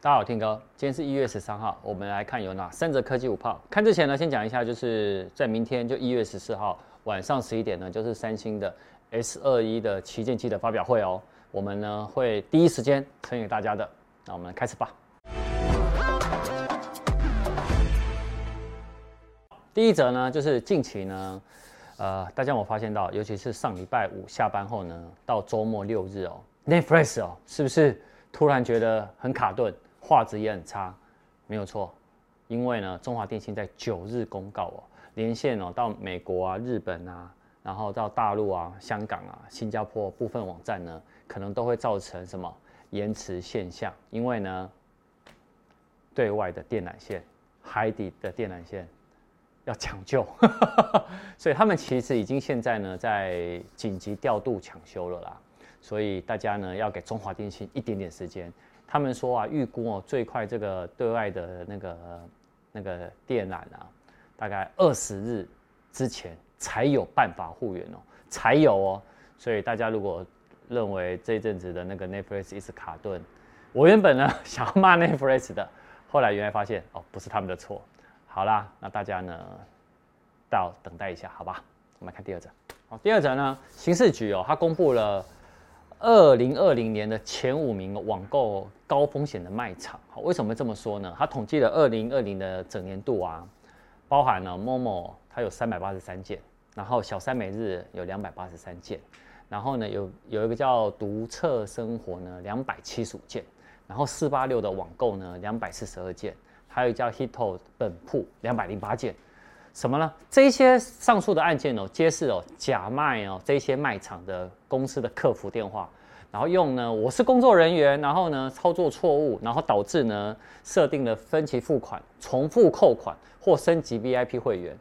大家好，天哥，今天是一月十三号，我们来看有哪三则科技五炮。看之前呢，先讲一下，就是在明天就一月十四号晚上十一点呢，就是三星的 S 二一的旗舰机的发表会哦。我们呢会第一时间呈给大家的。那我们开始吧。第一则呢，就是近期呢，呃，大家有没有发现到，尤其是上礼拜五下班后呢，到周末六日哦，Netflix 哦，是不是突然觉得很卡顿？画质也很差，没有错，因为呢，中华电信在九日公告哦，连线哦到美国啊、日本啊，然后到大陆啊、香港啊、新加坡部分网站呢，可能都会造成什么延迟现象，因为呢，对外的电缆线、海底的电缆线要抢救，所以他们其实已经现在呢在紧急调度抢修了啦，所以大家呢要给中华电信一点点时间。他们说啊，预估哦，最快这个对外的那个那个电缆啊，大概二十日之前才有办法复原哦，才有哦。所以大家如果认为这阵子的那个 Netflix 一直卡顿，我原本呢想要骂 Netflix 的，后来原来发现哦，不是他们的错。好啦，那大家呢，到等待一下，好吧？我们来看第二则。好，第二则呢，刑事局哦，他公布了。二零二零年的前五名网购高风险的卖场，好，为什么这么说呢？他统计了二零二零的整年度啊，包含了 Momo 它有三百八十三件，然后小三每日有两百八十三件，然后呢有有一个叫独册生活呢两百七十五件，然后四八六的网购呢两百四十二件，还有一叫 Hito 本铺两百零八件。什么呢？这些上述的案件哦，皆是哦假卖哦这些卖场的公司的客服电话，然后用呢我是工作人员，然后呢操作错误，然后导致呢设定了分期付款、重复扣款或升级 VIP 会员。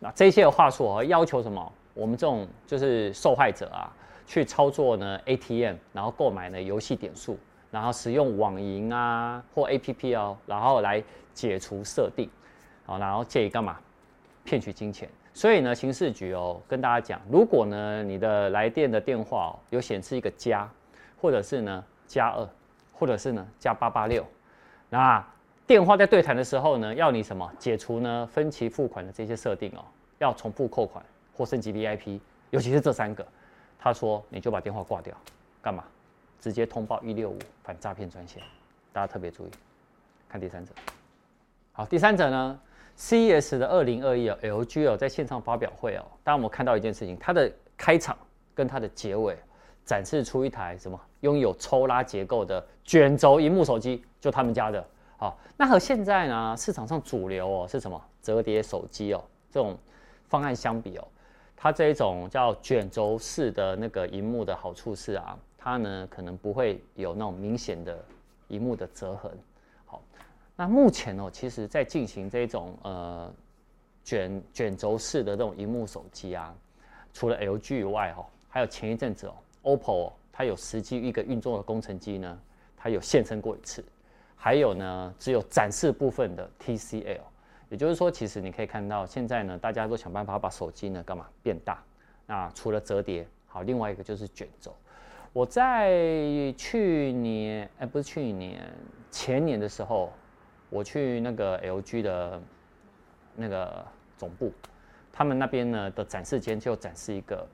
那这些话术哦，要求什么？我们这种就是受害者啊，去操作呢 ATM，然后购买呢游戏点数，然后使用网银啊或 APP 哦，然后来解除设定，好，然后借以干嘛？骗取金钱，所以呢，刑事局哦跟大家讲，如果呢你的来电的电话哦有显示一个加，或者是呢加二，或者是呢加八八六，那电话在对谈的时候呢，要你什么解除呢分期付款的这些设定哦，要重复扣款或升级 VIP，尤其是这三个，他说你就把电话挂掉，干嘛？直接通报一六五反诈骗专线，大家特别注意，看第三者。好，第三者呢？CES 的二零二一哦，LG 哦在线上发表会哦，当然我们看到一件事情，它的开场跟它的结尾展示出一台什么拥有抽拉结构的卷轴荧幕手机，就他们家的。好，那和现在呢市场上主流哦是什么折叠手机哦这种方案相比哦，它这一种叫卷轴式的那个荧幕的好处是啊，它呢可能不会有那种明显的荧幕的折痕。好那目前哦，其实在进行这种呃卷卷轴式的这种荧幕手机啊，除了 LG 以外哦，还有前一阵子哦，OPPO 哦，它有实际一个运作的工程机呢，它有现身过一次。还有呢，只有展示部分的 TCL，也就是说，其实你可以看到现在呢，大家都想办法把手机呢干嘛变大。那除了折叠，好，另外一个就是卷轴。我在去年，哎，不是去年，前年的时候。我去那个 LG 的那个总部，他们那边呢的展示间就展示一个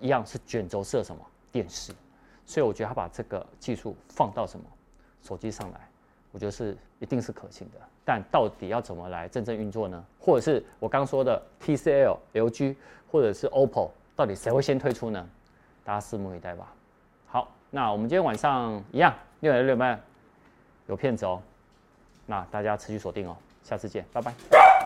一样是卷轴式的什么电视，所以我觉得他把这个技术放到什么手机上来，我觉得是一定是可行的。但到底要怎么来真正运作呢？或者是我刚说的 TCL、LG 或者是 OPPO，到底谁会先推出呢？大家拭目以待吧。好，那我们今天晚上一样六点六点半有片子哦。那大家持续锁定哦，下次见，拜拜。